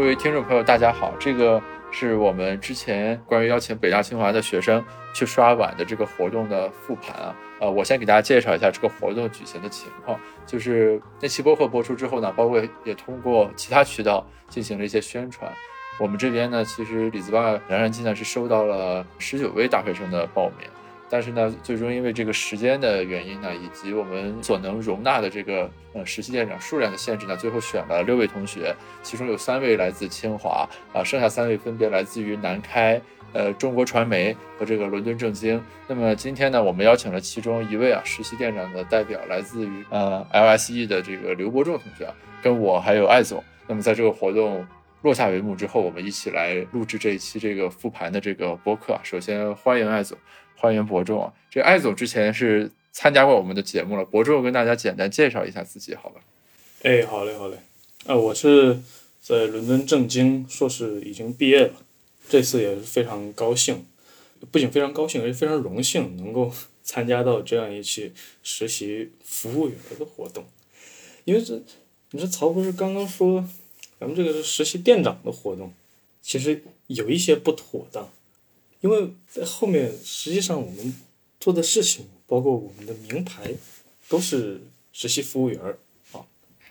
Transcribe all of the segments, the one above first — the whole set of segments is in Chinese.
各位听众朋友，大家好，这个是我们之前关于邀请北大清华的学生去刷碗的这个活动的复盘啊。呃，我先给大家介绍一下这个活动举行的情况。就是那期播客播出之后呢，包括也通过其他渠道进行了一些宣传。我们这边呢，其实李子坝燃燃机呢是收到了十九位大学生的报名。但是呢，最终因为这个时间的原因呢，以及我们所能容纳的这个呃实习店长数量的限制呢，最后选了六位同学，其中有三位来自清华啊，剩下三位分别来自于南开、呃中国传媒和这个伦敦政经。那么今天呢，我们邀请了其中一位啊实习店长的代表，来自于呃 LSE 的这个刘伯仲同学，跟我还有艾总。那么在这个活动落下帷幕之后，我们一起来录制这一期这个复盘的这个播客啊。首先欢迎艾总。欢迎博仲啊！这艾总之前是参加过我们的节目了。博仲跟大家简单介绍一下自己，好吧？哎，好嘞，好嘞。呃，我是在伦敦政经硕士已经毕业了，这次也是非常高兴，不仅非常高兴，而且非常荣幸能够 参加到这样一期实习服务员的活动。因为这，你说曹博士刚刚说咱们这个是实习店长的活动，其实有一些不妥当。因为在后面，实际上我们做的事情，包括我们的名牌，都是实习服务员儿啊。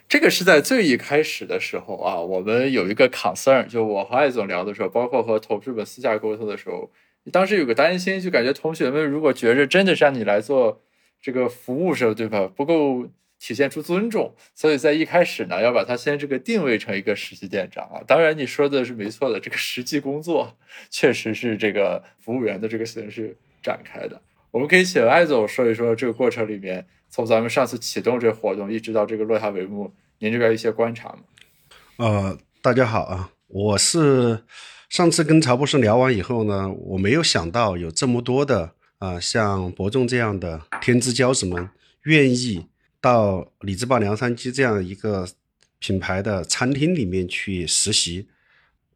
这个是在最一开始的时候啊，我们有一个 concern，就我和艾总聊的时候，包括和同事们私下沟通的时候，当时有个担心，就感觉同学们如果觉着真的是让你来做这个服务时候，对吧？不够。体现出尊重，所以在一开始呢，要把它先这个定位成一个实习店长啊。当然你说的是没错的，这个实际工作确实是这个服务员的这个形式展开的。我们可以请艾总说一说这个过程里面，从咱们上次启动这活动一直到这个落下帷幕，您这边一些观察吗？呃，大家好啊，我是上次跟曹博士聊完以后呢，我没有想到有这么多的啊，像博仲这样的天之骄子们愿意。到李子坝梁山鸡这样一个品牌的餐厅里面去实习，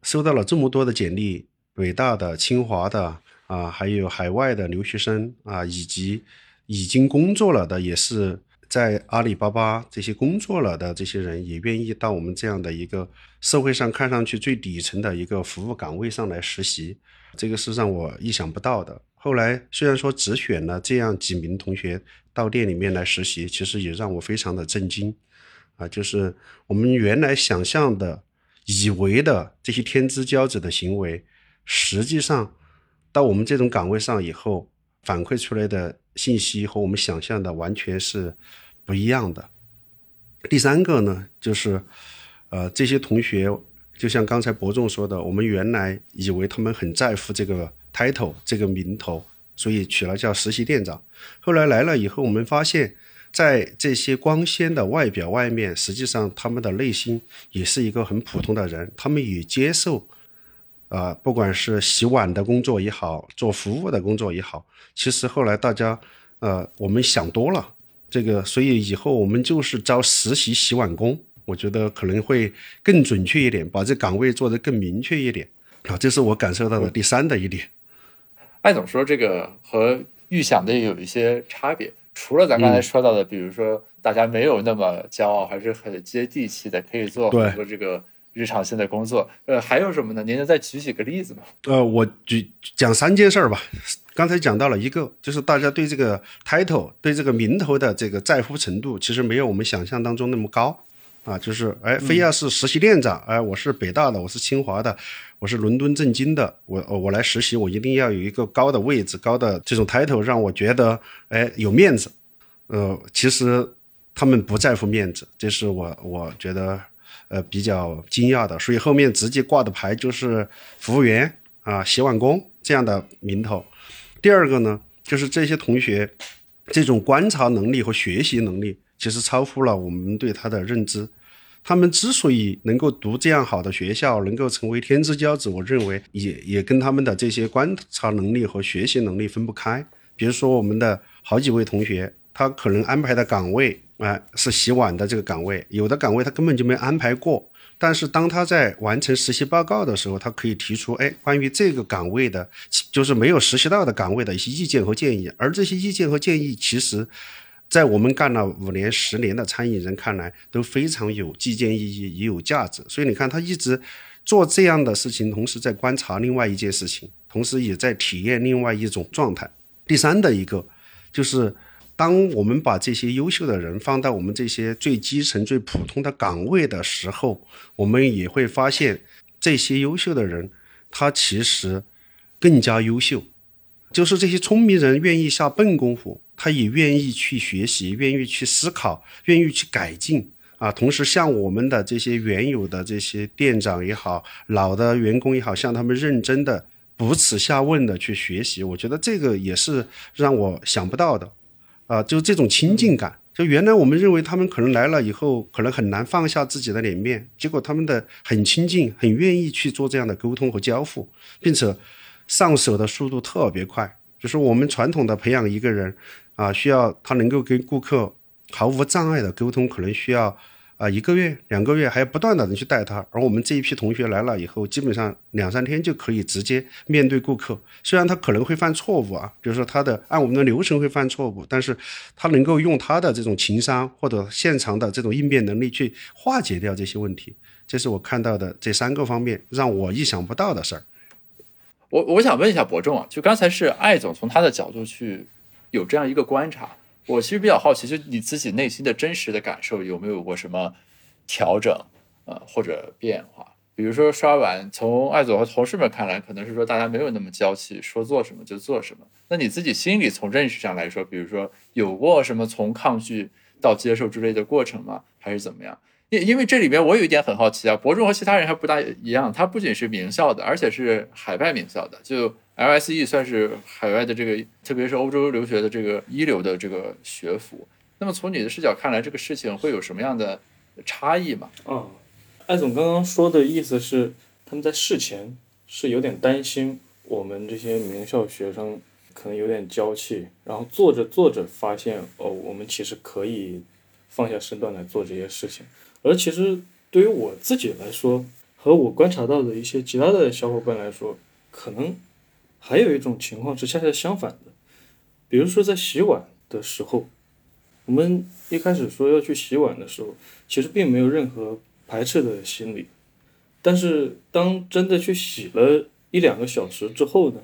收到了这么多的简历，北大的、清华的啊，还有海外的留学生啊，以及已经工作了的，也是在阿里巴巴这些工作了的这些人，也愿意到我们这样的一个社会上看上去最底层的一个服务岗位上来实习，这个是让我意想不到的。后来虽然说只选了这样几名同学。到店里面来实习，其实也让我非常的震惊，啊，就是我们原来想象的、以为的这些天之骄子的行为，实际上到我们这种岗位上以后，反馈出来的信息和我们想象的完全是不一样的。第三个呢，就是呃，这些同学就像刚才伯仲说的，我们原来以为他们很在乎这个 title 这个名头。所以取了叫实习店长，后来来了以后，我们发现，在这些光鲜的外表外面，实际上他们的内心也是一个很普通的人，他们也接受，啊，不管是洗碗的工作也好，做服务的工作也好，其实后来大家，呃，我们想多了，这个，所以以后我们就是招实习洗碗工，我觉得可能会更准确一点，把这岗位做得更明确一点，啊，这是我感受到的第三的一点。艾总说这个和预想的有一些差别，除了咱刚才说到的，比如说大家没有那么骄傲，还是很接地气的，可以做很多这个日常性的工作。呃，还有什么呢？您能再举几个例子吗？呃，我举讲三件事儿吧。刚才讲到了一个，就是大家对这个 title 对这个名头的这个在乎程度，其实没有我们想象当中那么高。啊，就是哎，非要是实习店长，哎，我是北大的，我是清华的，我是伦敦政经的，我我来实习，我一定要有一个高的位置，高的这种 title，让我觉得哎有面子。呃，其实他们不在乎面子，这是我我觉得呃比较惊讶的。所以后面直接挂的牌就是服务员啊、洗碗工这样的名头。第二个呢，就是这些同学这种观察能力和学习能力。其实超乎了我们对他的认知。他们之所以能够读这样好的学校，能够成为天之骄子，我认为也也跟他们的这些观察能力和学习能力分不开。比如说，我们的好几位同学，他可能安排的岗位啊是洗碗的这个岗位，有的岗位他根本就没安排过。但是当他在完成实习报告的时候，他可以提出哎关于这个岗位的，就是没有实习到的岗位的一些意见和建议。而这些意见和建议，其实。在我们干了五年、十年的餐饮人看来，都非常有借鉴意义，也有价值。所以你看，他一直做这样的事情，同时在观察另外一件事情，同时也在体验另外一种状态。第三的一个，就是当我们把这些优秀的人放到我们这些最基层、最普通的岗位的时候，我们也会发现，这些优秀的人，他其实更加优秀。就是这些聪明人愿意下笨功夫，他也愿意去学习，愿意去思考，愿意去改进啊。同时，像我们的这些原有的这些店长也好，老的员工也好，向他们认真的。不耻下问的去学习，我觉得这个也是让我想不到的，啊，就这种亲近感。就原来我们认为他们可能来了以后，可能很难放下自己的脸面，结果他们的很亲近，很愿意去做这样的沟通和交付，并且上手的速度特别快。就是我们传统的培养一个人，啊，需要他能够跟顾客毫无障碍的沟通，可能需要。啊，一个月、两个月，还要不断的人去带他。而我们这一批同学来了以后，基本上两三天就可以直接面对顾客。虽然他可能会犯错误啊，比如说他的按我们的流程会犯错误，但是他能够用他的这种情商或者现场的这种应变能力去化解掉这些问题。这是我看到的这三个方面，让我意想不到的事儿。我我想问一下伯仲啊，就刚才是艾总从他的角度去有这样一个观察。我其实比较好奇，就你自己内心的真实的感受有没有过什么调整，呃，或者变化？比如说刷碗，从艾总和同事们看来，可能是说大家没有那么娇气，说做什么就做什么。那你自己心里从认识上来说，比如说有过什么从抗拒到接受之类的过程吗？还是怎么样？因因为这里边我有一点很好奇啊，博仲和其他人还不大一样，他不仅是名校的，而且是海外名校的，就。LSE 算是海外的这个，特别是欧洲留学的这个一流的这个学府。那么从你的视角看来，这个事情会有什么样的差异吗？嗯，艾总刚刚说的意思是，他们在事前是有点担心我们这些名校学生可能有点娇气，然后做着做着发现，哦，我们其实可以放下身段来做这些事情。而其实对于我自己来说，和我观察到的一些其他的小伙伴来说，可能。还有一种情况是恰恰相反的，比如说在洗碗的时候，我们一开始说要去洗碗的时候，其实并没有任何排斥的心理，但是当真的去洗了一两个小时之后呢，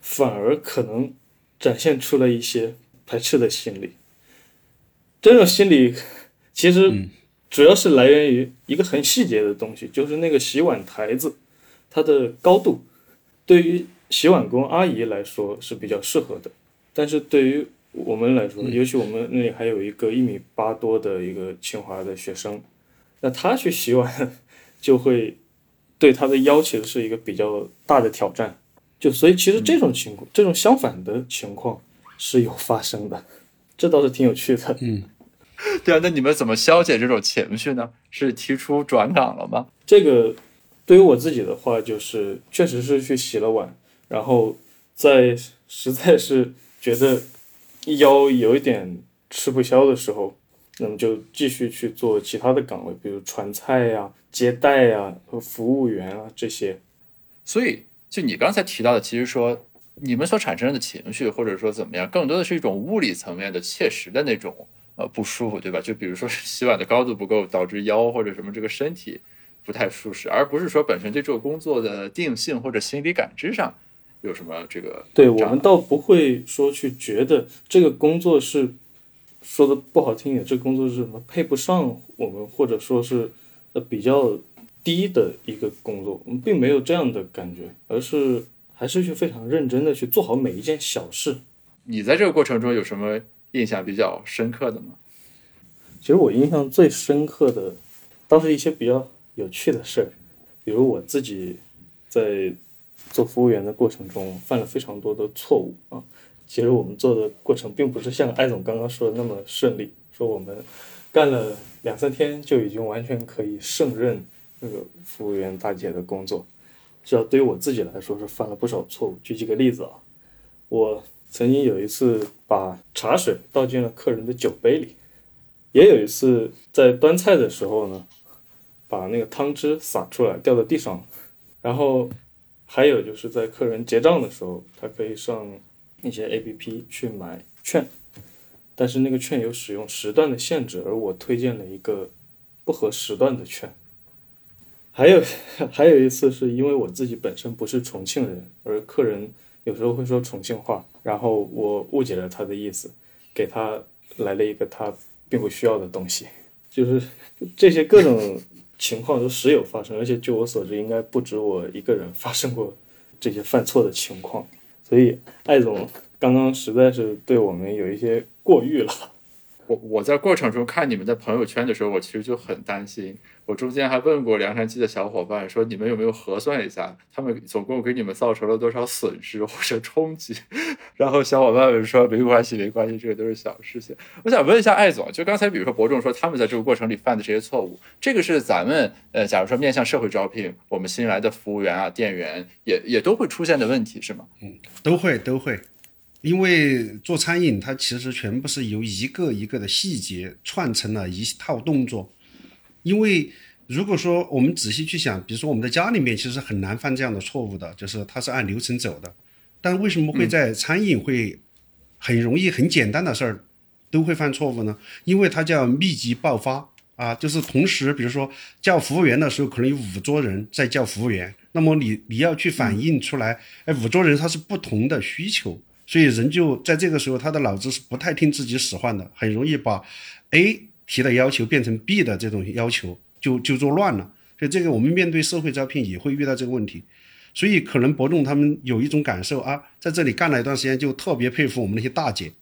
反而可能展现出了一些排斥的心理。这种心理其实主要是来源于一个很细节的东西，就是那个洗碗台子它的高度，对于。洗碗工阿姨来说是比较适合的，但是对于我们来说，尤其我们那里还有一个一米八多的一个清华的学生，那他去洗碗就会对他的要求是一个比较大的挑战。就所以其实这种情况，这种相反的情况是有发生的，这倒是挺有趣的。嗯，对啊，那你们怎么消解这种情绪呢？是提出转岗了吗？这个对于我自己的话，就是确实是去洗了碗。然后在实在是觉得腰有一点吃不消的时候，那么就继续去做其他的岗位，比如传菜呀、接待呀和服务员啊这些。所以，就你刚才提到的，其实说你们所产生的情绪，或者说怎么样，更多的是一种物理层面的、切实的那种呃不舒服，对吧？就比如说洗碗的高度不够，导致腰或者什么这个身体不太舒适，而不是说本身对这个工作的定性或者心理感知上。有什么这个？对我们倒不会说去觉得这个工作是说的不好听点，这个工作是什么配不上我们，或者说是呃比较低的一个工作，我们并没有这样的感觉，而是还是去非常认真的去做好每一件小事。你在这个过程中有什么印象比较深刻的吗？其实我印象最深刻的倒是一些比较有趣的事儿，比如我自己在。做服务员的过程中犯了非常多的错误啊！其实我们做的过程并不是像艾总刚刚说的那么顺利，说我们干了两三天就已经完全可以胜任那个服务员大姐的工作。至少对于我自己来说是犯了不少错误。举几个例子啊，我曾经有一次把茶水倒进了客人的酒杯里，也有一次在端菜的时候呢，把那个汤汁洒出来掉到地上，然后。还有就是在客人结账的时候，他可以上那些 A P P 去买券，但是那个券有使用时段的限制，而我推荐了一个不合时段的券。还有 还有一次是因为我自己本身不是重庆人，而客人有时候会说重庆话，然后我误解了他的意思，给他来了一个他并不需要的东西，就是这些各种情况都时有发生，而且据我所知，应该不止我一个人发生过这些犯错的情况，所以艾总刚刚实在是对我们有一些过誉了。我我在过程中看你们的朋友圈的时候，我其实就很担心。我中间还问过凉山鸡的小伙伴，说你们有没有核算一下，他们总共给你们造成了多少损失或者冲击？然后小伙伴们说没关系，没关系，这个都是小事情。我想问一下艾总，就刚才比如说伯仲说他们在这个过程里犯的这些错误，这个是咱们呃，假如说面向社会招聘，我们新来的服务员啊、店员也也都会出现的问题是吗？嗯，都会都会。因为做餐饮，它其实全部是由一个一个的细节串成了一套动作。因为如果说我们仔细去想，比如说我们在家里面，其实很难犯这样的错误的，就是它是按流程走的。但为什么会在餐饮会很容易、很简单的事儿都会犯错误呢？因为它叫密集爆发啊，就是同时，比如说叫服务员的时候，可能有五桌人在叫服务员，那么你你要去反映出来，哎，五桌人他是不同的需求，所以人就在这个时候，他的脑子是不太听自己使唤的，很容易把 A 提的要求变成 B 的这种要求，就就做乱了。所以这个我们面对社会招聘也会遇到这个问题。所以可能伯仲他们有一种感受啊，在这里干了一段时间，就特别佩服我们那些大姐，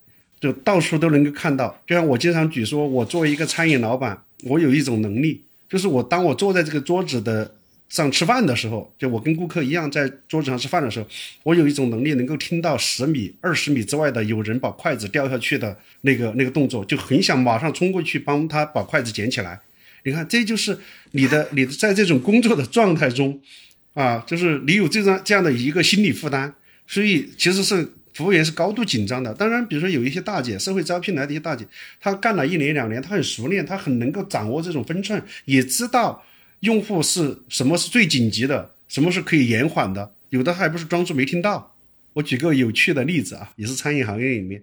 就到处都能够看到。就像我经常举说，我作为一个餐饮老板，我有一种能力，就是我当我坐在这个桌子的上吃饭的时候，就我跟顾客一样在桌子上吃饭的时候，我有一种能力能够听到十米、二十米之外的有人把筷子掉下去的那个那个动作，就很想马上冲过去帮他把筷子捡起来。你看，这就是你的 你在这种工作的状态中。啊，就是你有这样这样的一个心理负担，所以其实是服务员是高度紧张的。当然，比如说有一些大姐，社会招聘来的一些大姐，她干了一年两年，她很熟练，她很能够掌握这种分寸，也知道用户是什么是最紧急的，什么是可以延缓的。有的还不是装作没听到。我举个有趣的例子啊，也是餐饮行业里面，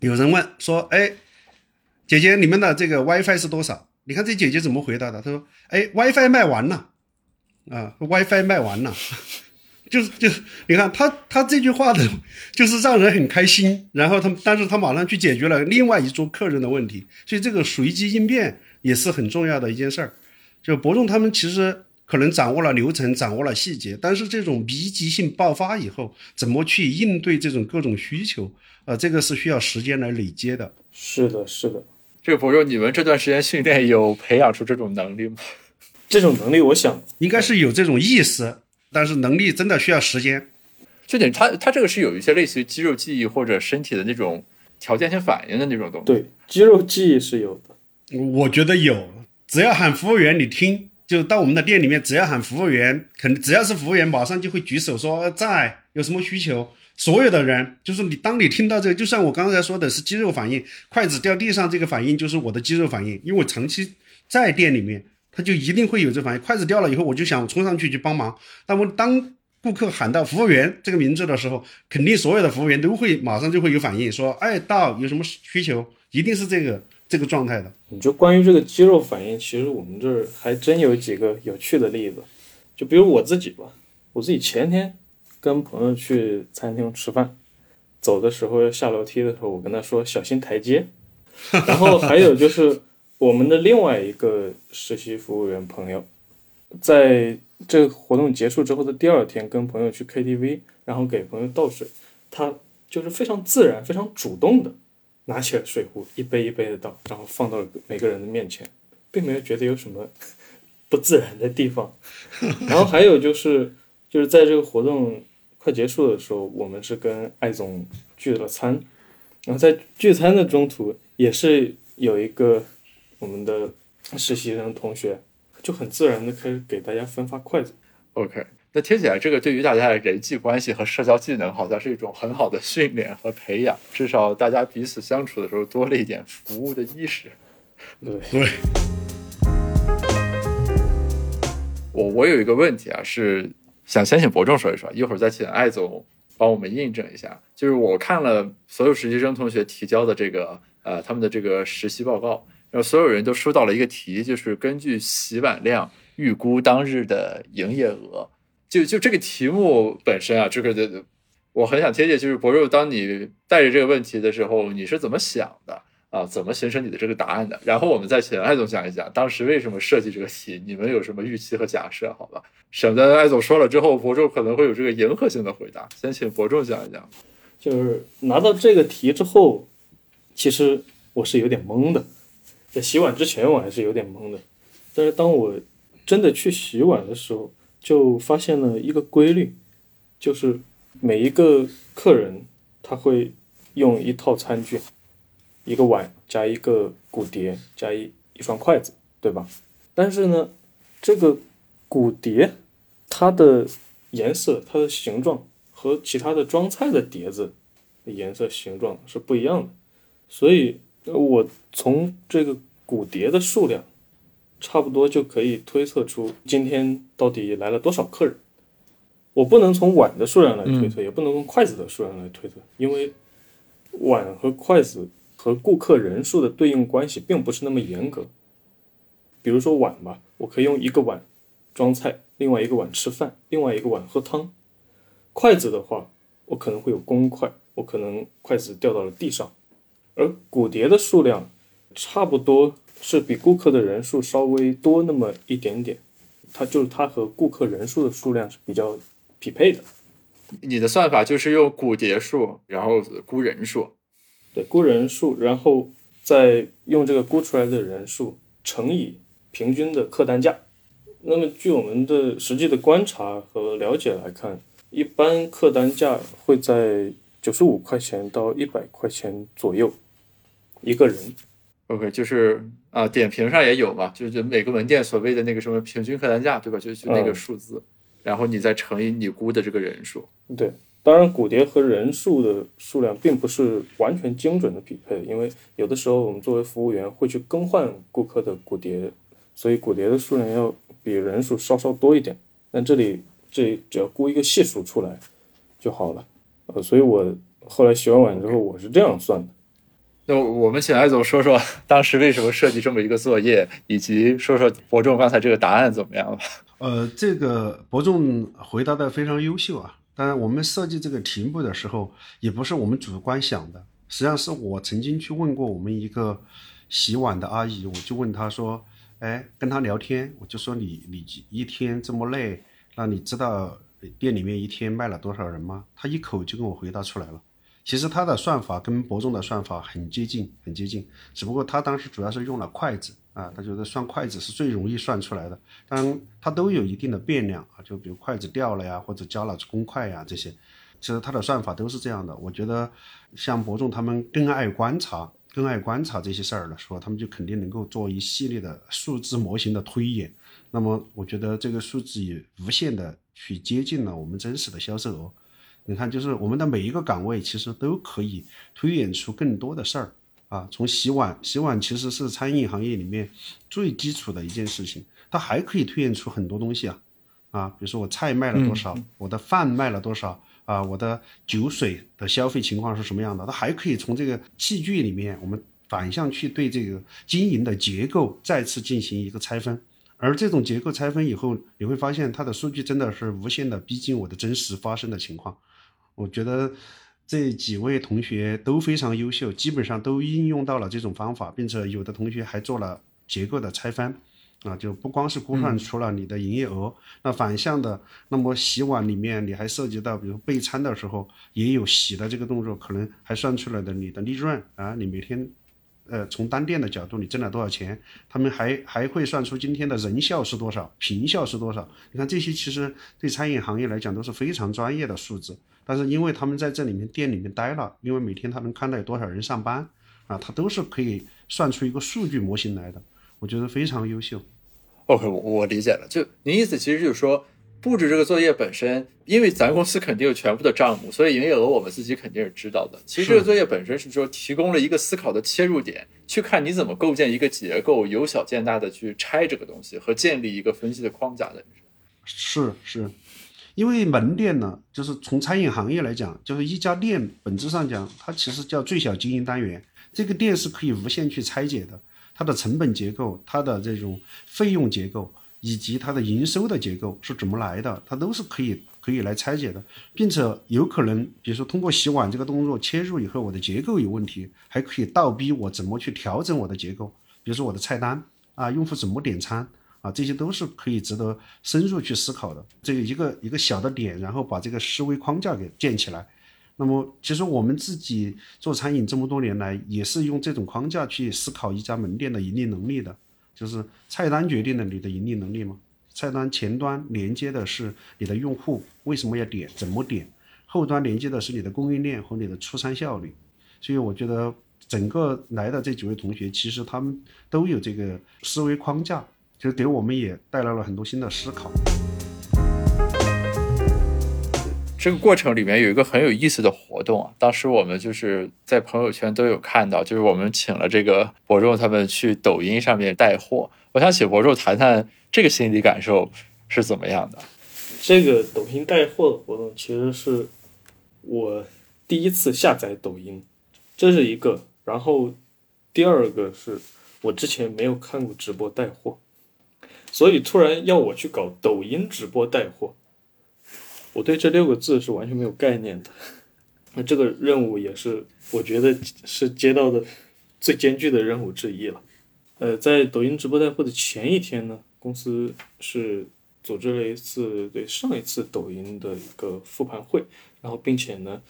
有人问说：“哎，姐姐，你们的这个 WiFi 是多少？”你看这姐姐怎么回答的？她说：“哎，WiFi 卖完了。”啊，WiFi 卖完了，就是就是，你看他他这句话的，就是让人很开心。然后他，但是他马上去解决了另外一桌客人的问题，所以这个随机应变也是很重要的一件事儿。就博仲他们其实可能掌握了流程，掌握了细节，但是这种密集性爆发以后，怎么去应对这种各种需求，啊，这个是需要时间来累积的。是的，是的。这个博仲，你们这段时间训练有培养出这种能力吗？这种能力，我想应该是有这种意识，但是能力真的需要时间。就点他他这个是有一些类似于肌肉记忆或者身体的那种条件性反应的那种东西。对，肌肉记忆是有的。我觉得有，只要喊服务员，你听，就到我们的店里面，只要喊服务员，肯只要是服务员，马上就会举手说在，有什么需求。所有的人，就是你，当你听到这个，就像我刚才说的是肌肉反应，筷子掉地上这个反应就是我的肌肉反应，因为我长期在店里面。他就一定会有这反应，筷子掉了以后，我就想冲上去去帮忙。那么当顾客喊到服务员这个名字的时候，肯定所有的服务员都会马上就会有反应，说：“哎，到有什么需求？”一定是这个这个状态的。你就关于这个肌肉反应，其实我们这儿还真有几个有趣的例子。就比如我自己吧，我自己前天跟朋友去餐厅吃饭，走的时候要下楼梯的时候，我跟他说小心台阶。然后还有就是。我们的另外一个实习服务员朋友，在这个活动结束之后的第二天，跟朋友去 KTV，然后给朋友倒水，他就是非常自然、非常主动的拿起了水壶，一杯一杯的倒，然后放到每个人的面前，并没有觉得有什么 不自然的地方。然后还有就是，就是在这个活动快结束的时候，我们是跟艾总聚了餐，然后在聚餐的中途，也是有一个。我们的实习生同学就很自然的开始给大家分发筷子。OK，那听起来这个对于大家的人际关系和社交技能，好像是一种很好的训练和培养。至少大家彼此相处的时候多了一点服务的意识。对对。我我有一个问题啊，是想先请博仲说一说，一会儿再请艾总帮我们印证一下。就是我看了所有实习生同学提交的这个。呃他们的这个实习报告，然后所有人都收到了一个题，就是根据洗碗量预估当日的营业额。就就这个题目本身啊，这个的我很想贴切，就是博肉，当你带着这个问题的时候，你是怎么想的？啊，怎么形成你的这个答案的？然后我们再请艾总讲一讲当时为什么设计这个题，你们有什么预期和假设？好吧，省得艾总说了之后，博仲可能会有这个迎合性的回答。先请博仲讲一讲。就是拿到这个题之后，其实我是有点懵的，在洗碗之前我还是有点懵的，但是当我真的去洗碗的时候，就发现了一个规律，就是每一个客人他会用一套餐具。一个碗加一个骨碟加一一双筷子，对吧？但是呢，这个骨碟它的颜色、它的形状和其他的装菜的碟子的颜色、形状是不一样的。所以，我从这个骨碟的数量，差不多就可以推测出今天到底来了多少客人。我不能从碗的数量来推测，也不能从筷子的数量来推测，因为碗和筷子。和顾客人数的对应关系并不是那么严格。比如说碗吧，我可以用一个碗装菜，另外一个碗吃饭，另外一个碗喝汤。筷子的话，我可能会有公筷，我可能筷子掉到了地上。而骨碟的数量差不多是比顾客的人数稍微多那么一点点，它就是它和顾客人数的数量是比较匹配的。你的算法就是用骨碟数，然后估人数。对，估人数，然后再用这个估出来的人数乘以平均的客单价。那么，据我们的实际的观察和了解来看，一般客单价会在九十五块钱到一百块钱左右一个人。OK，就是啊，点评上也有嘛，就是每个门店所谓的那个什么平均客单价，对吧？就就那个数字，然后你再乘以你估的这个人数。对。当然，骨碟和人数的数量并不是完全精准的匹配，因为有的时候我们作为服务员会去更换顾客的骨碟，所以骨碟的数量要比人数稍稍多一点。但这里这只要估一个系数出来就好了。呃，所以我后来洗完碗之后，我是这样算的。那我们请艾总说说 当时为什么设计这么一个作业，以及说说博仲刚才这个答案怎么样吧？呃，这个博仲回答的非常优秀啊。当然，我们设计这个题目的时候，也不是我们主观想的。实际上是我曾经去问过我们一个洗碗的阿姨，我就问她说：“哎，跟她聊天，我就说你你一天这么累，那你知道店里面一天卖了多少人吗？”她一口就跟我回答出来了。其实他的算法跟博仲的算法很接近，很接近，只不过他当时主要是用了筷子。啊，他觉得算筷子是最容易算出来的，当然它都有一定的变量啊，就比如筷子掉了呀，或者加了公筷呀这些，其实它的算法都是这样的。我觉得像博仲他们更爱观察，更爱观察这些事儿的时候，他们就肯定能够做一系列的数字模型的推演。那么我觉得这个数字也无限的去接近了我们真实的销售额。你看，就是我们的每一个岗位其实都可以推演出更多的事儿。啊，从洗碗，洗碗其实是餐饮行业里面最基础的一件事情，它还可以推演出很多东西啊，啊，比如说我菜卖了多少，我的饭卖了多少，啊，我的酒水的消费情况是什么样的，它还可以从这个器具里面，我们反向去对这个经营的结构再次进行一个拆分，而这种结构拆分以后，你会发现它的数据真的是无限的逼近我的真实发生的情况，我觉得。这几位同学都非常优秀，基本上都应用到了这种方法，并且有的同学还做了结构的拆分，啊，就不光是估算出了你的营业额，那反向的，那么洗碗里面你还涉及到，比如备餐的时候也有洗的这个动作，可能还算出来的你的利润啊，你每天，呃，从单店的角度你挣了多少钱，他们还还会算出今天的人效是多少，平效是多少，你看这些其实对餐饮行业来讲都是非常专业的数字。但是因为他们在这里面店里面待了，因为每天他能看到有多少人上班，啊，他都是可以算出一个数据模型来的，我觉得非常优秀。OK，我我理解了，就您意思其实就是说，布置这个作业本身，因为咱公司肯定有全部的账目，所以营业额我们自己肯定是知道的。其实这个作业本身是说提供了一个思考的切入点，去看你怎么构建一个结构，由小见大的去拆这个东西和建立一个分析的框架的。是是。因为门店呢，就是从餐饮行业来讲，就是一家店本质上讲，它其实叫最小经营单元。这个店是可以无限去拆解的，它的成本结构、它的这种费用结构以及它的营收的结构是怎么来的，它都是可以可以来拆解的，并且有可能，比如说通过洗碗这个动作切入以后，我的结构有问题，还可以倒逼我怎么去调整我的结构，比如说我的菜单啊，用户怎么点餐。啊，这些都是可以值得深入去思考的。这个一个一个小的点，然后把这个思维框架给建起来。那么，其实我们自己做餐饮这么多年来，也是用这种框架去思考一家门店的盈利能力的。就是菜单决定了你的盈利能力吗？菜单前端连接的是你的用户为什么要点，怎么点；后端连接的是你的供应链和你的出餐效率。所以，我觉得整个来的这几位同学，其实他们都有这个思维框架。就给我们也带来了很多新的思考。这个过程里面有一个很有意思的活动啊，当时我们就是在朋友圈都有看到，就是我们请了这个博众他们去抖音上面带货。我想请博众谈谈这个心理感受是怎么样的。这个抖音带货的活动其实是我第一次下载抖音，这是一个。然后第二个是我之前没有看过直播带货。所以突然要我去搞抖音直播带货，我对这六个字是完全没有概念的。那这个任务也是我觉得是接到的最艰巨的任务之一了。呃，在抖音直播带货的前一天呢，公司是组织了一次对上一次抖音的一个复盘会，然后并且呢，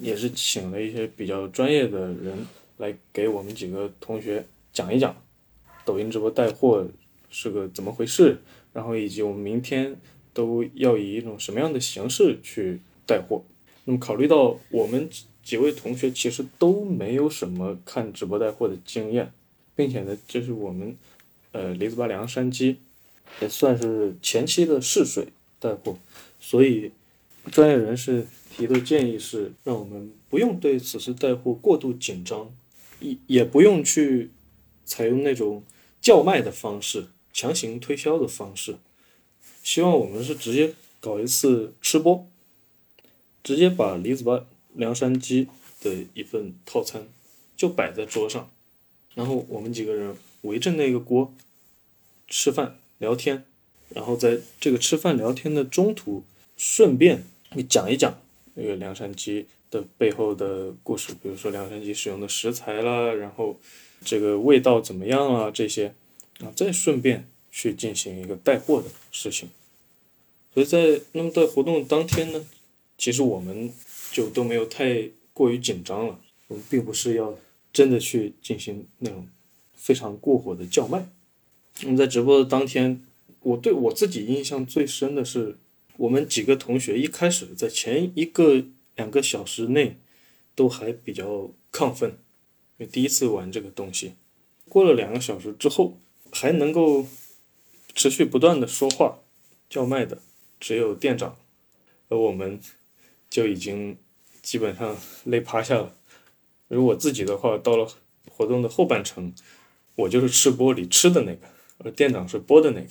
也是请了一些比较专业的人来给我们几个同学讲一讲抖音直播带货。是个怎么回事？然后以及我们明天都要以一种什么样的形式去带货？那么考虑到我们几位同学其实都没有什么看直播带货的经验，并且呢，这是我们呃李子坝凉山鸡也算是前期的试水带货，所以专业人士提的建议是让我们不用对此次带货过度紧张，也也不用去采用那种叫卖的方式。强行推销的方式，希望我们是直接搞一次吃播，直接把李子坝凉山鸡的一份套餐就摆在桌上，然后我们几个人围着那个锅吃饭聊天，然后在这个吃饭聊天的中途，顺便讲一讲那个凉山鸡的背后的故事，比如说凉山鸡使用的食材啦，然后这个味道怎么样啊这些。啊，再顺便去进行一个带货的事情，所以在那么在活动当天呢，其实我们就都没有太过于紧张了。我们并不是要真的去进行那种非常过火的叫卖。那么在直播的当天，我对我自己印象最深的是，我们几个同学一开始在前一个两个小时内都还比较亢奋，因为第一次玩这个东西。过了两个小时之后。还能够持续不断的说话叫卖的只有店长，而我们就已经基本上累趴下了。如果自己的话，到了活动的后半程，我就是吃播里吃的那个，而店长是播的那个。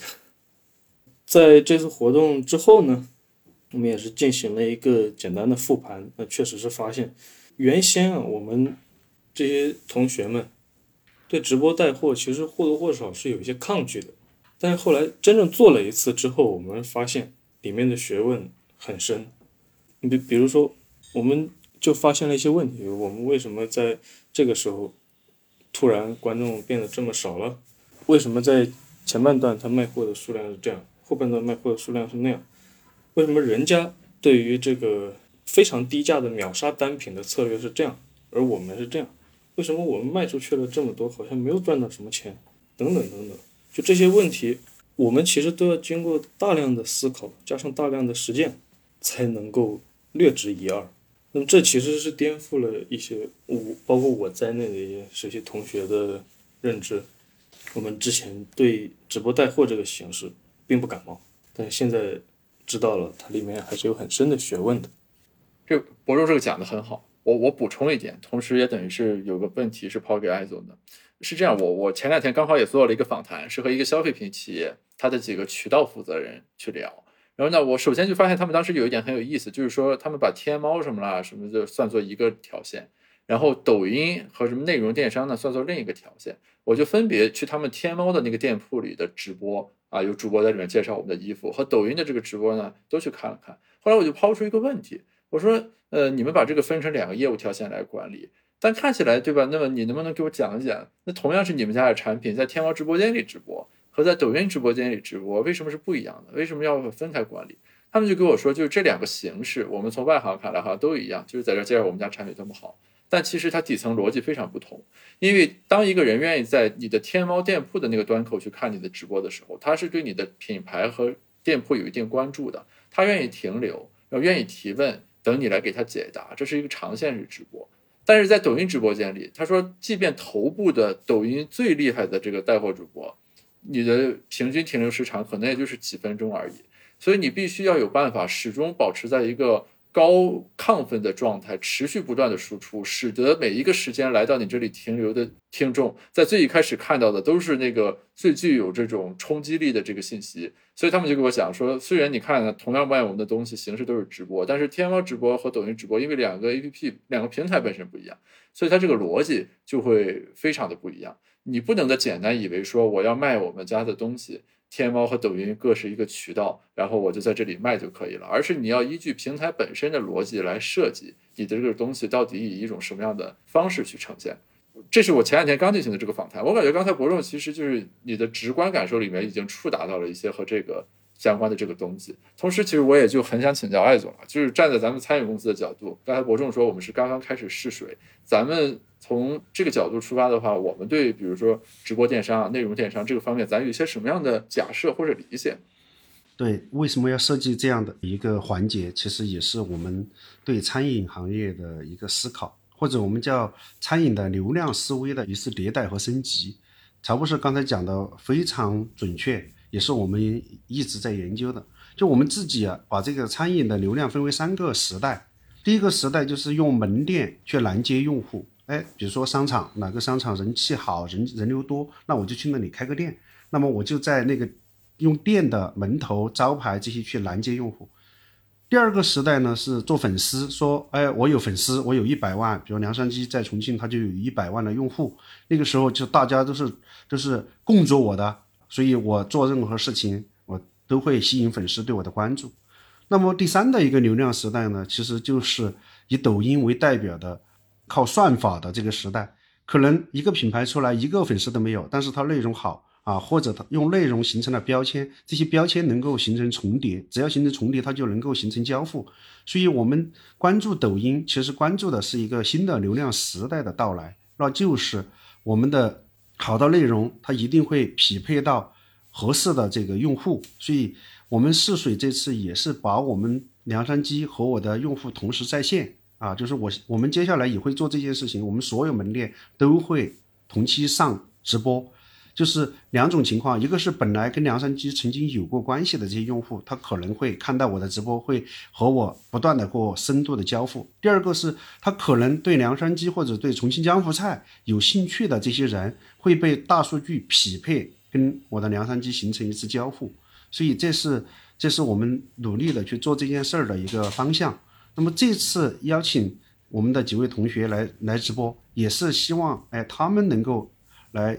在这次活动之后呢，我们也是进行了一个简单的复盘，那确实是发现，原先啊我们这些同学们。对直播带货其实或多或少是有一些抗拒的，但是后来真正做了一次之后，我们发现里面的学问很深。你比比如说，我们就发现了一些问题：我们为什么在这个时候突然观众变得这么少了？为什么在前半段他卖货的数量是这样，后半段卖货的数量是那样？为什么人家对于这个非常低价的秒杀单品的策略是这样，而我们是这样？为什么我们卖出去了这么多，好像没有赚到什么钱？等等等等，就这些问题，我们其实都要经过大量的思考，加上大量的实践，才能够略知一二。那么这其实是颠覆了一些我，包括我在内的一些实习同学的认知。我们之前对直播带货这个形式并不感冒，但现在知道了，它里面还是有很深的学问的。这博州这个讲的很好。我我补充一点，同时也等于是有个问题是抛给艾总的，是这样，我我前两天刚好也做了一个访谈，是和一个消费品企业它的几个渠道负责人去聊，然后呢，我首先就发现他们当时有一点很有意思，就是说他们把天猫什么啦什么就算作一个条线，然后抖音和什么内容电商呢，算作另一个条线。我就分别去他们天猫的那个店铺里的直播啊，有主播在里面介绍我们的衣服，和抖音的这个直播呢，都去看了看。后来我就抛出一个问题，我说，呃，你们把这个分成两个业务条线来管理，但看起来对吧？那么你能不能给我讲一讲？那同样是你们家的产品，在天猫直播间里直播和在抖音直播间里直播，为什么是不一样的？为什么要分开管理？他们就跟我说，就是这两个形式，我们从外行看来好像都一样，就是在这介绍我们家产品多么好。但其实它底层逻辑非常不同，因为当一个人愿意在你的天猫店铺的那个端口去看你的直播的时候，他是对你的品牌和店铺有一定关注的，他愿意停留，然后愿意提问，等你来给他解答，这是一个长线式直播。但是在抖音直播间里，他说，即便头部的抖音最厉害的这个带货主播，你的平均停留时长可能也就是几分钟而已，所以你必须要有办法始终保持在一个。高亢奋的状态，持续不断的输出，使得每一个时间来到你这里停留的听众，在最一开始看到的都是那个最具有这种冲击力的这个信息。所以他们就给我讲说，虽然你看同样卖我们的东西，形式都是直播，但是天猫直播和抖音直播，因为两个 APP 两个平台本身不一样，所以它这个逻辑就会非常的不一样。你不能的简单以为说我要卖我们家的东西。天猫和抖音各是一个渠道，然后我就在这里卖就可以了。而是你要依据平台本身的逻辑来设计你的这个东西到底以一种什么样的方式去呈现。这是我前两天刚进行的这个访谈，我感觉刚才博仲其实就是你的直观感受里面已经触达到了一些和这个相关的这个东西。同时，其实我也就很想请教艾总了，就是站在咱们餐饮公司的角度，刚才博仲说我们是刚刚开始试水，咱们。从这个角度出发的话，我们对比如说直播电商啊、内容电商这个方面，咱有一些什么样的假设或者理解？对，为什么要设计这样的一个环节？其实也是我们对餐饮行业的一个思考，或者我们叫餐饮的流量思维的一次迭代和升级。曹博士刚才讲的非常准确，也是我们一直在研究的。就我们自己啊，把这个餐饮的流量分为三个时代。第一个时代就是用门店去拦截用户。哎，比如说商场哪个商场人气好，人人流多，那我就去那里开个店。那么我就在那个用店的门头、招牌这些去拦截用户。第二个时代呢是做粉丝，说哎，我有粉丝，我有一百万，比如梁山鸡在重庆，它就有一百万的用户。那个时候就大家都是都是供着我的，所以我做任何事情我都会吸引粉丝对我的关注。那么第三的一个流量时代呢，其实就是以抖音为代表的。靠算法的这个时代，可能一个品牌出来一个粉丝都没有，但是它内容好啊，或者它用内容形成了标签，这些标签能够形成重叠，只要形成重叠，它就能够形成交付。所以，我们关注抖音，其实关注的是一个新的流量时代的到来，那就是我们的好的内容，它一定会匹配到合适的这个用户。所以，我们试水这次也是把我们梁山鸡和我的用户同时在线。啊，就是我我们接下来也会做这件事情，我们所有门店都会同期上直播，就是两种情况，一个是本来跟梁山鸡曾经有过关系的这些用户，他可能会看到我的直播，会和我不断的过深度的交付；第二个是他可能对梁山鸡或者对重庆江湖菜有兴趣的这些人，会被大数据匹配跟我的梁山鸡形成一次交付，所以这是这是我们努力的去做这件事儿的一个方向。那么这次邀请我们的几位同学来来直播，也是希望哎他们能够来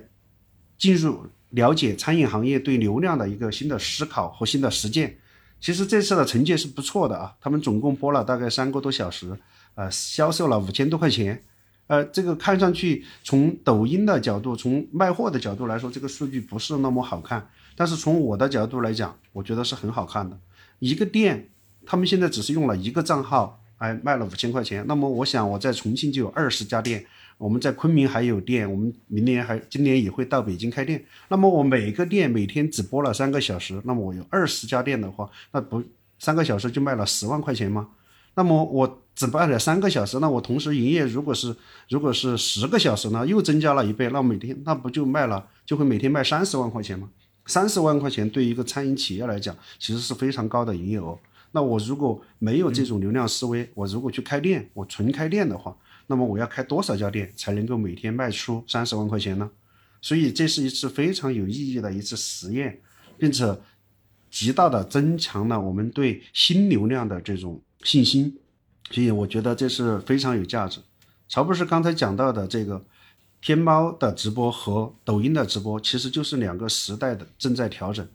进入了解餐饮行业对流量的一个新的思考和新的实践。其实这次的成绩是不错的啊，他们总共播了大概三个多小时，呃，销售了五千多块钱。呃，这个看上去从抖音的角度，从卖货的角度来说，这个数据不是那么好看。但是从我的角度来讲，我觉得是很好看的。一个店。他们现在只是用了一个账号，哎，卖了五千块钱。那么我想我在重庆就有二十家店，我们在昆明还有店，我们明年还今年也会到北京开店。那么我每个店每天只播了三个小时，那么我有二十家店的话，那不三个小时就卖了十万块钱吗？那么我只卖了三个小时，那我同时营业如果是如果是十个小时呢，又增加了一倍，那每天那不就卖了就会每天卖三十万块钱吗？三十万块钱对一个餐饮企业来讲，其实是非常高的营业额。那我如果没有这种流量思维，我如果去开店，我纯开店的话，那么我要开多少家店才能够每天卖出三十万块钱呢？所以这是一次非常有意义的一次实验，并且极大的增强了我们对新流量的这种信心。所以我觉得这是非常有价值。曹博士刚才讲到的这个天猫的直播和抖音的直播，其实就是两个时代的正在调整。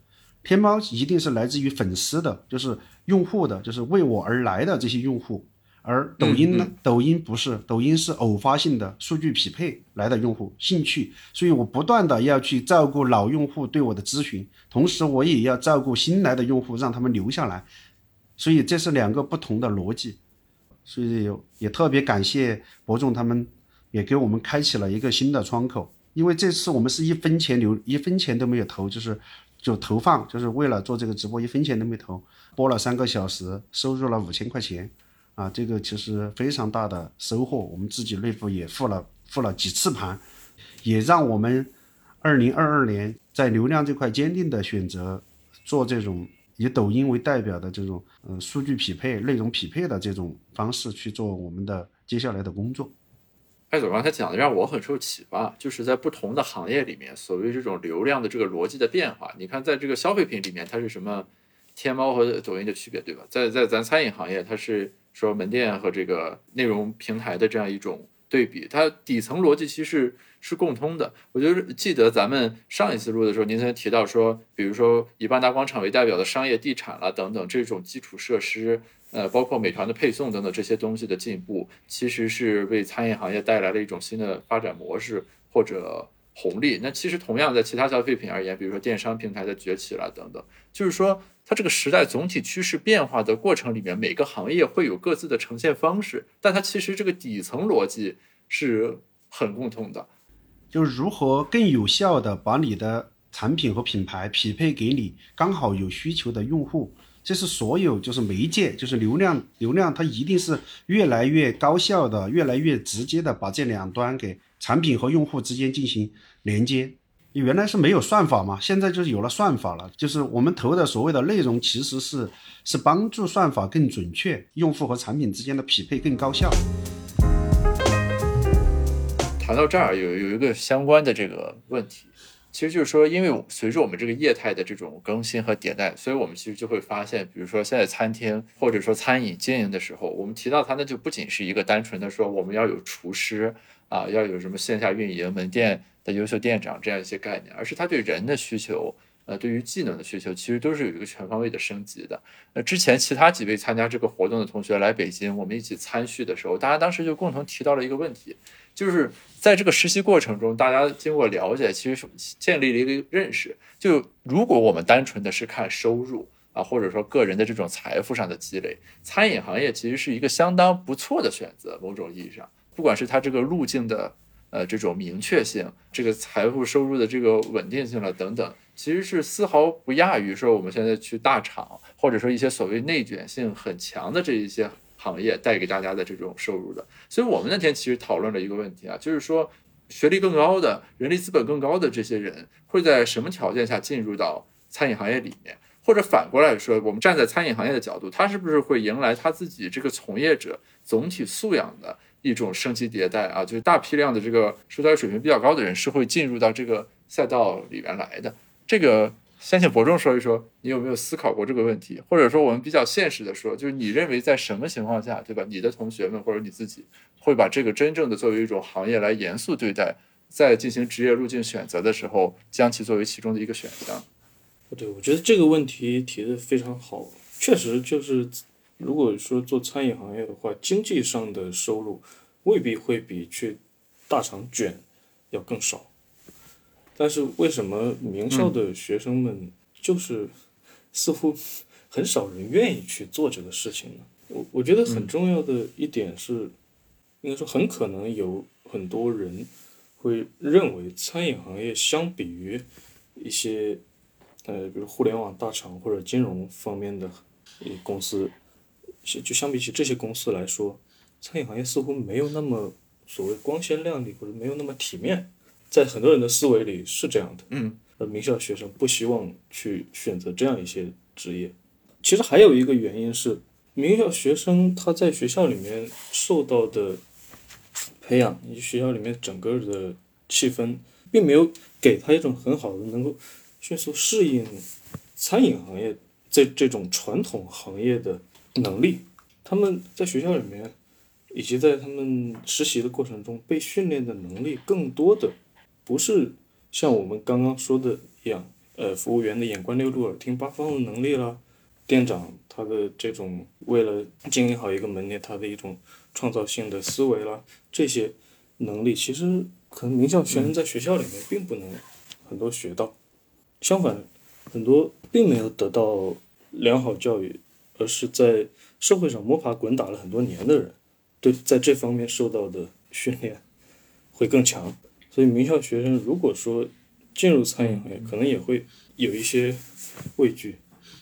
天猫一定是来自于粉丝的，就是用户的，就是为我而来的这些用户。而抖音呢？抖音不是，抖音是偶发性的数据匹配来的用户兴趣，所以我不断的要去照顾老用户对我的咨询，同时我也要照顾新来的用户，让他们留下来。所以这是两个不同的逻辑。所以也特别感谢博众他们，也给我们开启了一个新的窗口。因为这次我们是一分钱留一分钱都没有投，就是就投放，就是为了做这个直播，一分钱都没投，播了三个小时，收入了五千块钱。啊，这个其实非常大的收获，我们自己内部也复了复了几次盘，也让我们二零二二年在流量这块坚定的选择做这种以抖音为代表的这种呃数据匹配、内容匹配的这种方式去做我们的接下来的工作。艾总刚才讲的让我很受启发，就是在不同的行业里面，所谓这种流量的这个逻辑的变化，你看在这个消费品里面，它是什么天猫和抖音的区别，对吧？在在咱餐饮行业，它是。说门店和这个内容平台的这样一种对比，它底层逻辑其实是共通的。我觉得记得咱们上一次录的时候，您曾提到说，比如说以万达广场为代表的商业地产了等等这种基础设施，呃，包括美团的配送等等这些东西的进步，其实是为餐饮行业带来了一种新的发展模式或者红利。那其实同样在其他消费品而言，比如说电商平台的崛起了等等，就是说。它这个时代总体趋势变化的过程里面，每个行业会有各自的呈现方式，但它其实这个底层逻辑是很共通的，就是如何更有效的把你的产品和品牌匹配给你刚好有需求的用户，这是所有就是媒介就是流量流量，它一定是越来越高效的、越来越直接的把这两端给产品和用户之间进行连接。你原来是没有算法嘛，现在就是有了算法了。就是我们投的所谓的内容，其实是是帮助算法更准确，用户和产品之间的匹配更高效。谈到这儿，有有一个相关的这个问题，其实就是说，因为随着我们这个业态的这种更新和迭代，所以我们其实就会发现，比如说现在餐厅或者说餐饮经营的时候，我们提到它，那就不仅是一个单纯的说我们要有厨师啊，要有什么线下运营门店。的优秀店长这样一些概念，而是他对人的需求，呃，对于技能的需求，其实都是有一个全方位的升级的。那之前其他几位参加这个活动的同学来北京，我们一起参叙的时候，大家当时就共同提到了一个问题，就是在这个实习过程中，大家经过了解，其实建立了一个认识，就如果我们单纯的是看收入啊，或者说个人的这种财富上的积累，餐饮行业其实是一个相当不错的选择。某种意义上，不管是它这个路径的。呃，这种明确性，这个财富收入的这个稳定性了等等，其实是丝毫不亚于说我们现在去大厂，或者说一些所谓内卷性很强的这一些行业带给大家的这种收入的。所以我们那天其实讨论了一个问题啊，就是说学历更高的人力资本更高的这些人会在什么条件下进入到餐饮行业里面，或者反过来说，我们站在餐饮行业的角度，他是不是会迎来他自己这个从业者总体素养的？一种升级迭代啊，就是大批量的这个收财水平比较高的人是会进入到这个赛道里面来的。这个先请伯仲说一说，你有没有思考过这个问题？或者说我们比较现实的说，就是你认为在什么情况下，对吧？你的同学们或者你自己会把这个真正的作为一种行业来严肃对待，在进行职业路径选择的时候，将其作为其中的一个选项？对，我觉得这个问题提的非常好，确实就是。如果说做餐饮行业的话，经济上的收入未必会比去大厂卷要更少，但是为什么名校的学生们就是似乎很少人愿意去做这个事情呢？我我觉得很重要的一点是，应该说很可能有很多人会认为餐饮行业相比于一些呃，比如互联网大厂或者金融方面的公司。就相比起这些公司来说，餐饮行业似乎没有那么所谓光鲜亮丽，或者没有那么体面，在很多人的思维里是这样的。嗯，呃，名校学生不希望去选择这样一些职业。其实还有一个原因是，名校学生他在学校里面受到的培养，以及学校里面整个的气氛，并没有给他一种很好的能够迅速适应餐饮行业这这种传统行业的。能力，他们在学校里面以及在他们实习的过程中被训练的能力，更多的不是像我们刚刚说的一样，呃，服务员的眼观六路、耳听八方的能力啦，店长他的这种为了经营好一个门店，他的一种创造性的思维啦，这些能力其实可能名校学生在学校里面并不能很多学到，相反，很多并没有得到良好教育，而是在社会上摸爬滚打了很多年的人。对，在这方面受到的训练会更强，所以名校学生如果说进入餐饮行业，可能也会有一些畏惧，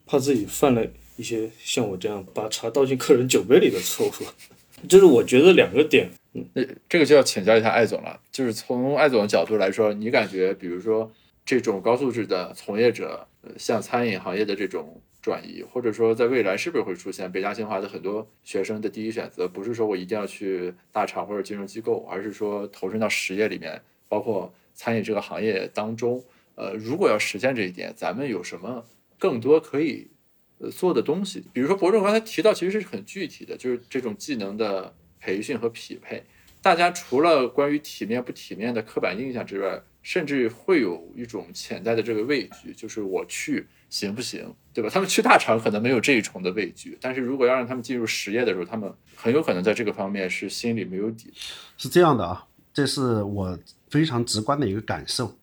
怕自己犯了一些像我这样把茶倒进客人酒杯里的错误。这是我觉得两个点。那这个就要请教一下艾总了，就是从艾总的角度来说，你感觉，比如说这种高素质的从业者，呃，像餐饮行业的这种。转移，或者说在未来是不是会出现北大清华的很多学生的第一选择，不是说我一定要去大厂或者金融机构，而是说投身到实业里面，包括餐饮这个行业当中。呃，如果要实现这一点，咱们有什么更多可以呃做的东西？比如说博正刚才提到，其实是很具体的，就是这种技能的培训和匹配。大家除了关于体面不体面的刻板印象之外，甚至会有一种潜在的这个畏惧，就是我去。行不行，对吧？他们去大厂可能没有这一重的畏惧，但是如果要让他们进入实业的时候，他们很有可能在这个方面是心里没有底。是这样的啊，这是我非常直观的一个感受，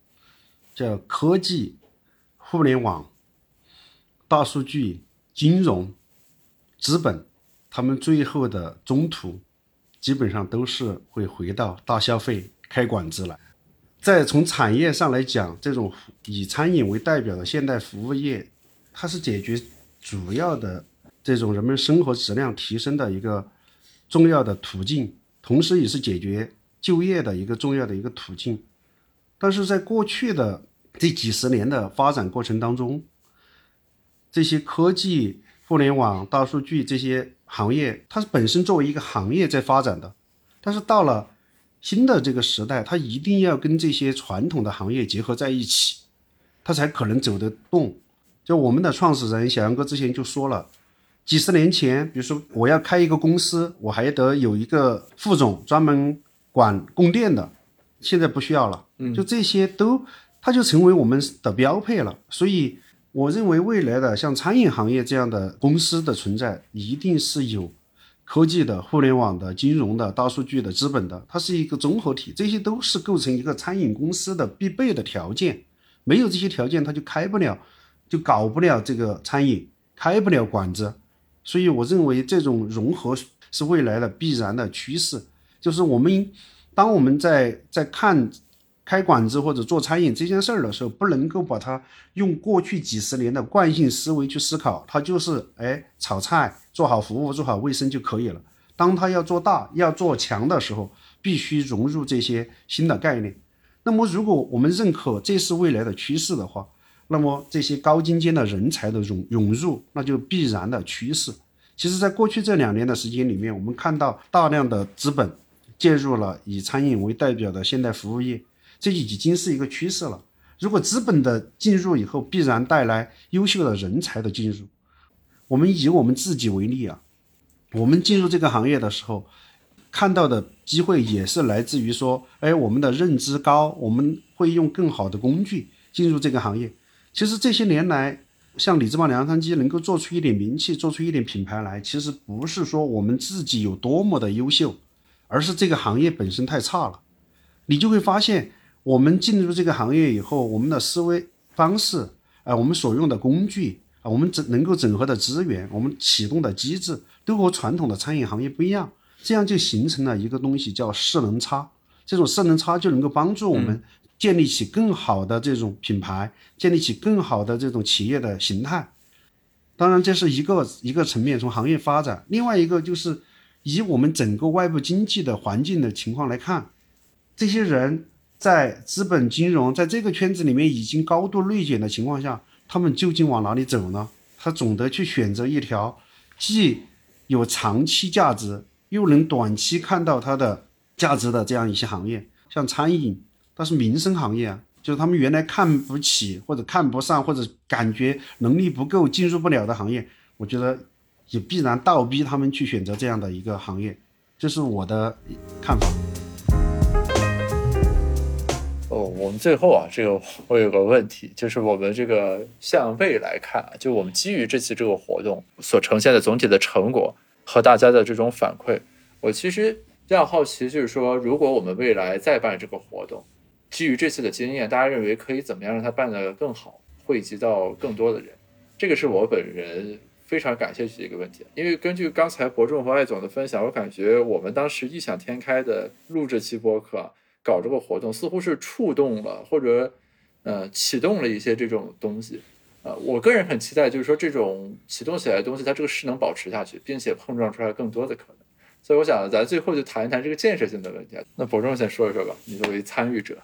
叫科技、互联网、大数据、金融、资本，他们最后的中途基本上都是会回到大消费、开馆子来。再从产业上来讲，这种以餐饮为代表的现代服务业，它是解决主要的这种人们生活质量提升的一个重要的途径，同时也是解决就业的一个重要的一个途径。但是在过去的这几十年的发展过程当中，这些科技、互联网、大数据这些行业，它是本身作为一个行业在发展的，但是到了。新的这个时代，它一定要跟这些传统的行业结合在一起，它才可能走得动。就我们的创始人小杨哥之前就说了，几十年前，比如说我要开一个公司，我还得有一个副总专门管供电的，现在不需要了。就这些都，它就成为我们的标配了。所以我认为未来的像餐饮行业这样的公司的存在，一定是有。科技的、互联网的、金融的、大数据的、资本的，它是一个综合体，这些都是构成一个餐饮公司的必备的条件。没有这些条件，它就开不了，就搞不了这个餐饮，开不了馆子。所以，我认为这种融合是未来的必然的趋势。就是我们，当我们在在看。开馆子或者做餐饮这件事儿的时候，不能够把它用过去几十年的惯性思维去思考，它就是哎炒菜做好服务做好卫生就可以了。当他要做大要做强的时候，必须融入这些新的概念。那么，如果我们认可这是未来的趋势的话，那么这些高精尖的人才的涌涌入，那就必然的趋势。其实，在过去这两年的时间里面，我们看到大量的资本介入了以餐饮为代表的现代服务业。这已经是一个趋势了。如果资本的进入以后，必然带来优秀的人才的进入。我们以我们自己为例啊，我们进入这个行业的时候，看到的机会也是来自于说，哎，我们的认知高，我们会用更好的工具进入这个行业。其实这些年来，像李志邦凉山鸡能够做出一点名气，做出一点品牌来，其实不是说我们自己有多么的优秀，而是这个行业本身太差了。你就会发现。我们进入这个行业以后，我们的思维方式，啊，我们所用的工具，啊，我们整能够整合的资源，我们启动的机制，都和传统的餐饮行业不一样。这样就形成了一个东西，叫势能差。这种势能差就能够帮助我们建立起更好的这种品牌，建立起更好的这种企业的形态。当然，这是一个一个层面，从行业发展。另外一个就是以我们整个外部经济的环境的情况来看，这些人。在资本金融在这个圈子里面已经高度内卷的情况下，他们究竟往哪里走呢？他总得去选择一条既有长期价值，又能短期看到它的价值的这样一些行业，像餐饮，它是民生行业啊，就是他们原来看不起或者看不上或者感觉能力不够进入不了的行业，我觉得也必然倒逼他们去选择这样的一个行业。这是我的看法。哦，我们最后啊，这个我有个问题，就是我们这个向未来看啊，就我们基于这次这个活动所呈现的总体的成果和大家的这种反馈，我其实比较好奇，就是说，如果我们未来再办这个活动，基于这次的经验，大家认为可以怎么样让它办得更好，汇集到更多的人？这个是我本人非常感兴趣的一个问题，因为根据刚才博仲和艾总的分享，我感觉我们当时异想天开的录这期播客。搞这个活动似乎是触动了或者呃启动了一些这种东西，呃，我个人很期待，就是说这种启动起来的东西，它这个势能保持下去，并且碰撞出来更多的可能。所以我想咱最后就谈一谈这个建设性的问题。那博仲先说一说吧，你作为参与者，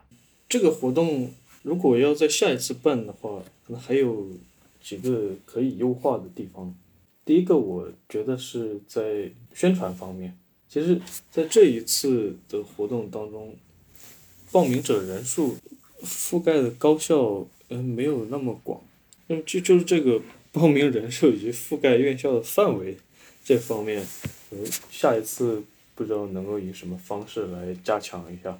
这个活动如果要在下一次办的话，可能还有几个可以优化的地方。第一个，我觉得是在宣传方面，其实在这一次的活动当中。报名者人数覆盖的高校，嗯，没有那么广。那么就就是这个报名人数以及覆盖院校的范围这方面，嗯，下一次不知道能够以什么方式来加强一下。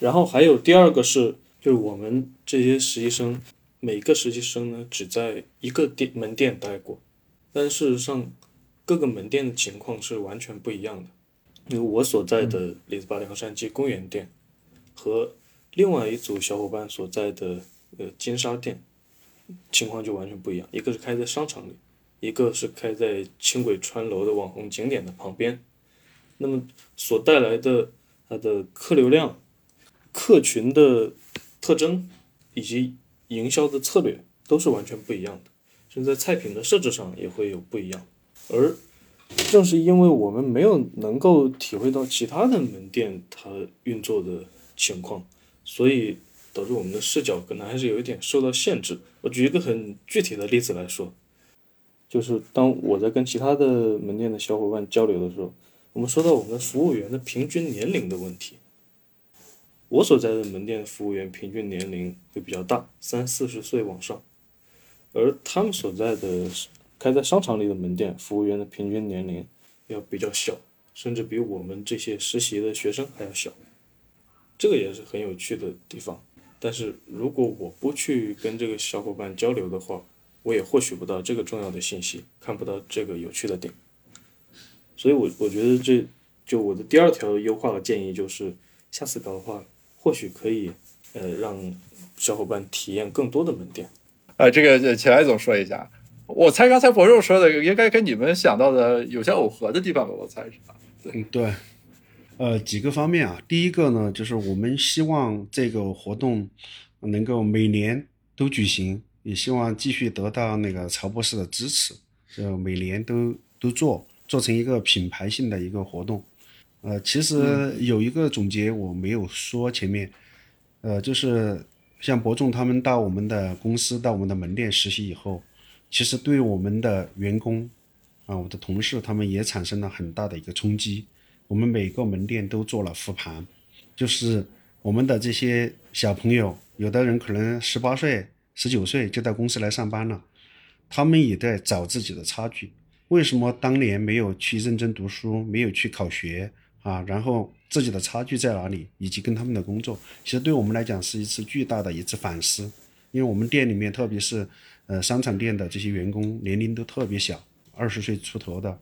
然后还有第二个是，就是我们这些实习生，每个实习生呢只在一个店门店待过，但事实上各个门店的情况是完全不一样的。因为我所在的李子坝梁山鸡公园店。和另外一组小伙伴所在的呃金沙店情况就完全不一样，一个是开在商场里，一个是开在轻轨穿楼的网红景点的旁边。那么所带来的它的客流量、客群的特征以及营销的策略都是完全不一样的，甚至在菜品的设置上也会有不一样。而正是因为我们没有能够体会到其他的门店它运作的。情况，所以导致我们的视角可能还是有一点受到限制。我举一个很具体的例子来说，就是当我在跟其他的门店的小伙伴交流的时候，我们说到我们服务员的平均年龄的问题。我所在的门店服务员平均年龄会比较大，三四十岁往上，而他们所在的开在商场里的门店服务员的平均年龄要比较小，甚至比我们这些实习的学生还要小。这个也是很有趣的地方，但是如果我不去跟这个小伙伴交流的话，我也获取不到这个重要的信息，看不到这个有趣的点。所以，我我觉得这就我的第二条优化的建议就是，下次搞的话，或许可以呃让小伙伴体验更多的门店。啊，这个钱来总说一下，我猜刚才博肉说的应该跟你们想到的有些耦合的地方吧？我猜是吧？对对。呃，几个方面啊，第一个呢，就是我们希望这个活动能够每年都举行，也希望继续得到那个曹博士的支持，就每年都都做，做成一个品牌性的一个活动。呃，其实有一个总结我没有说前面，呃，就是像博仲他们到我们的公司、到我们的门店实习以后，其实对我们的员工啊，我的同事他们也产生了很大的一个冲击。我们每个门店都做了复盘，就是我们的这些小朋友，有的人可能十八岁、十九岁就到公司来上班了，他们也在找自己的差距。为什么当年没有去认真读书，没有去考学啊？然后自己的差距在哪里？以及跟他们的工作，其实对我们来讲是一次巨大的一次反思。因为我们店里面，特别是呃商场店的这些员工，年龄都特别小，二十岁出头的。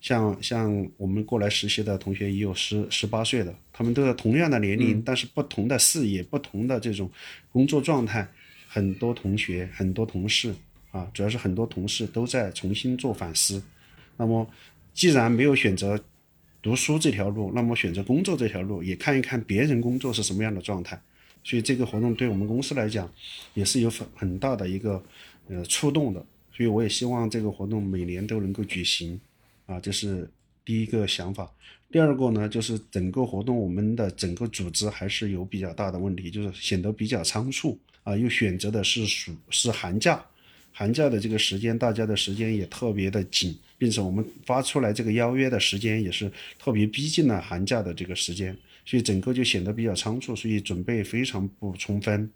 像像我们过来实习的同学也有十十八岁的，他们都是同样的年龄，但是不同的视野、不同的这种工作状态，很多同学、很多同事啊，主要是很多同事都在重新做反思。那么，既然没有选择读书这条路，那么选择工作这条路，也看一看别人工作是什么样的状态。所以这个活动对我们公司来讲，也是有很很大的一个呃触动的。所以我也希望这个活动每年都能够举行。啊，这是第一个想法。第二个呢，就是整个活动我们的整个组织还是有比较大的问题，就是显得比较仓促啊，又选择的是暑是寒假，寒假的这个时间，大家的时间也特别的紧，并且我们发出来这个邀约的时间也是特别逼近了寒假的这个时间，所以整个就显得比较仓促，所以准备非常不充分，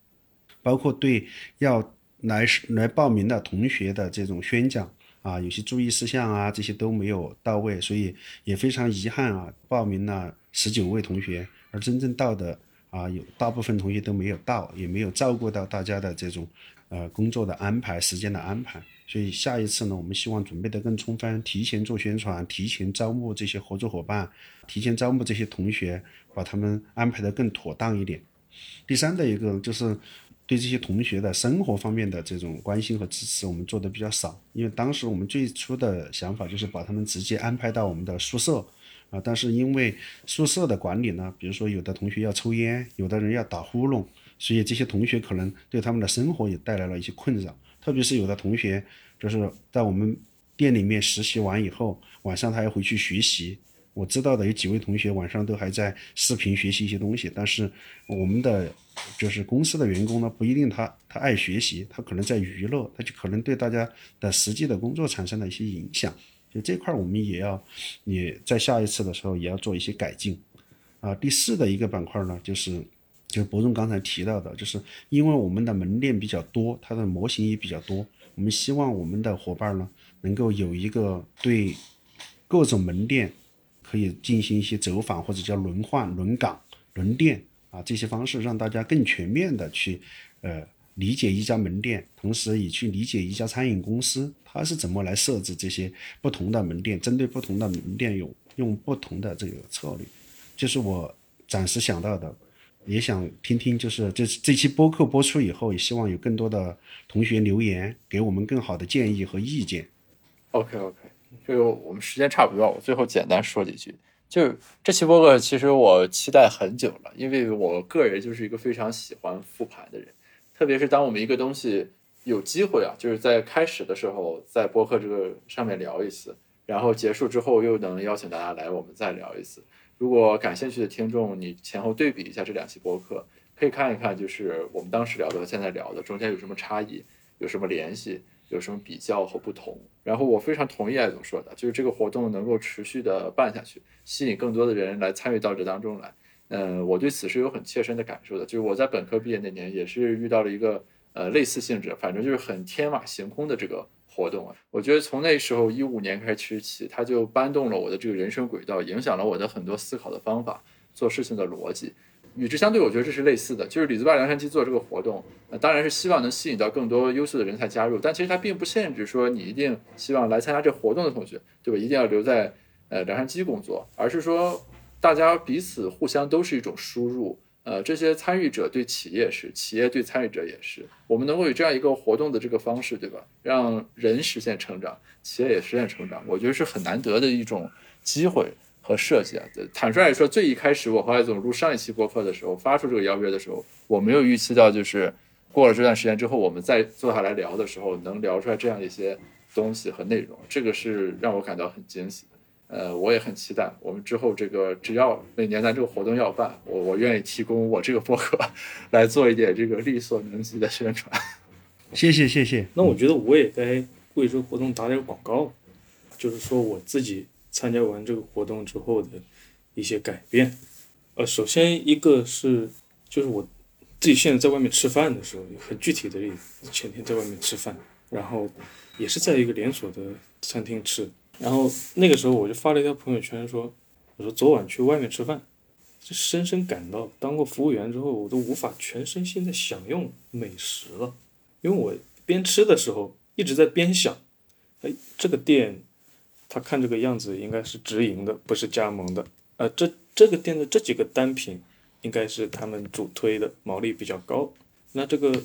包括对要来来报名的同学的这种宣讲。啊，有些注意事项啊，这些都没有到位，所以也非常遗憾啊，报名了十九位同学，而真正到的啊，有大部分同学都没有到，也没有照顾到大家的这种呃工作的安排、时间的安排。所以下一次呢，我们希望准备得更充分，提前做宣传，提前招募这些合作伙伴，提前招募这些同学，把他们安排得更妥当一点。第三的一个就是对这些同学的生活方面的这种关心和支持，我们做的比较少。因为当时我们最初的想法就是把他们直接安排到我们的宿舍啊，但是因为宿舍的管理呢，比如说有的同学要抽烟，有的人要打呼噜，所以这些同学可能对他们的生活也带来了一些困扰。特别是有的同学，就是在我们店里面实习完以后，晚上他要回去学习。我知道的有几位同学晚上都还在视频学习一些东西，但是我们的就是公司的员工呢，不一定他他爱学习，他可能在娱乐，他就可能对大家的实际的工作产生了一些影响。就这块我们也要也在下一次的时候也要做一些改进。啊，第四的一个板块呢，就是。就是博仲刚才提到的，就是因为我们的门店比较多，它的模型也比较多，我们希望我们的伙伴呢能够有一个对各种门店可以进行一些走访或者叫轮换、轮岗、轮店啊这些方式，让大家更全面的去呃理解一家门店，同时也去理解一家餐饮公司它是怎么来设置这些不同的门店，针对不同的门店有用不同的这个策略，就是我暂时想到的。也想听听，就是这这期播客播出以后，也希望有更多的同学留言，给我们更好的建议和意见。OK OK，就我们时间差不多，我最后简单说几句。就这期播客，其实我期待很久了，因为我个人就是一个非常喜欢复盘的人，特别是当我们一个东西有机会啊，就是在开始的时候在播客这个上面聊一次，然后结束之后又能邀请大家来我们再聊一次。如果感兴趣的听众，你前后对比一下这两期播客，可以看一看，就是我们当时聊的和现在聊的中间有什么差异，有什么联系，有什么比较和不同。然后我非常同意艾总说的，就是这个活动能够持续的办下去，吸引更多的人来参与到这当中来。嗯，我对此是有很切身的感受的。就是我在本科毕业那年，也是遇到了一个呃类似性质，反正就是很天马行空的这个。活动啊，我觉得从那时候一五年开始起，它就搬动了我的这个人生轨道，影响了我的很多思考的方法、做事情的逻辑。与之相对，我觉得这是类似的，就是李子坝梁山鸡做这个活动，那当然是希望能吸引到更多优秀的人才加入，但其实它并不限制说你一定希望来参加这活动的同学，对吧？一定要留在呃梁山鸡工作，而是说大家彼此互相都是一种输入。呃，这些参与者对企业是，企业对参与者也是。我们能够有这样一个活动的这个方式，对吧？让人实现成长，企业也实现成长，我觉得是很难得的一种机会和设计啊。坦率来说，最一开始我和艾总录上一期播客的时候，发出这个邀约的时候，我没有预期到，就是过了这段时间之后，我们再坐下来聊的时候，能聊出来这样一些东西和内容，这个是让我感到很惊喜。呃，我也很期待我们之后这个，只要每年咱这个活动要办，我我愿意提供我这个博客 来做一点这个力所能及的宣传。谢谢谢谢。那我觉得我也该为这个活动打点广告，就是说我自己参加完这个活动之后的一些改变。呃，首先一个是就是我自己现在在外面吃饭的时候，很具体的例子，前天在外面吃饭，然后也是在一个连锁的餐厅吃。然后那个时候我就发了一条朋友圈说：“我说昨晚去外面吃饭，就深深感到当过服务员之后，我都无法全身心的享用美食了，因为我边吃的时候一直在边想，哎，这个店，他看这个样子应该是直营的，不是加盟的，呃，这这个店的这几个单品应该是他们主推的，毛利比较高。那这个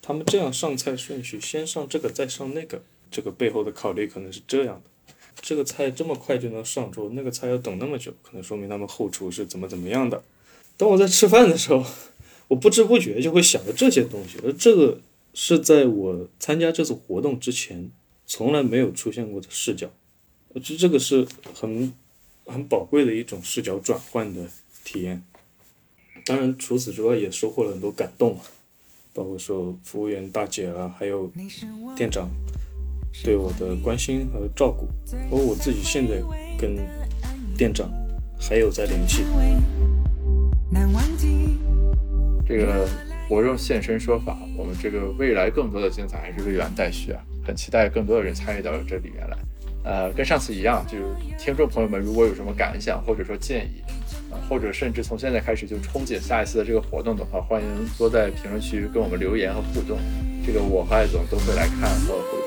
他们这样上菜顺序，先上这个再上那个，这个背后的考虑可能是这样的。”这个菜这么快就能上桌，那个菜要等那么久，可能说明他们后厨是怎么怎么样的。当我在吃饭的时候，我不知不觉就会想着这些东西，而这个是在我参加这次活动之前从来没有出现过的视角，这这个是很很宝贵的一种视角转换的体验。当然，除此之外也收获了很多感动啊，包括说服务员大姐啊，还有店长。对我的关心和照顾，而我自己现在跟店长还有在联系。这个我用现身说法，我们这个未来更多的精彩还是未完待续啊！很期待更多的人参与到这里面来。呃，跟上次一样，就是听众朋友们如果有什么感想或者说建议，呃，或者甚至从现在开始就憧憬下一次的这个活动的话，欢迎多在评论区跟我们留言和互动。这个我和艾总都会来看和。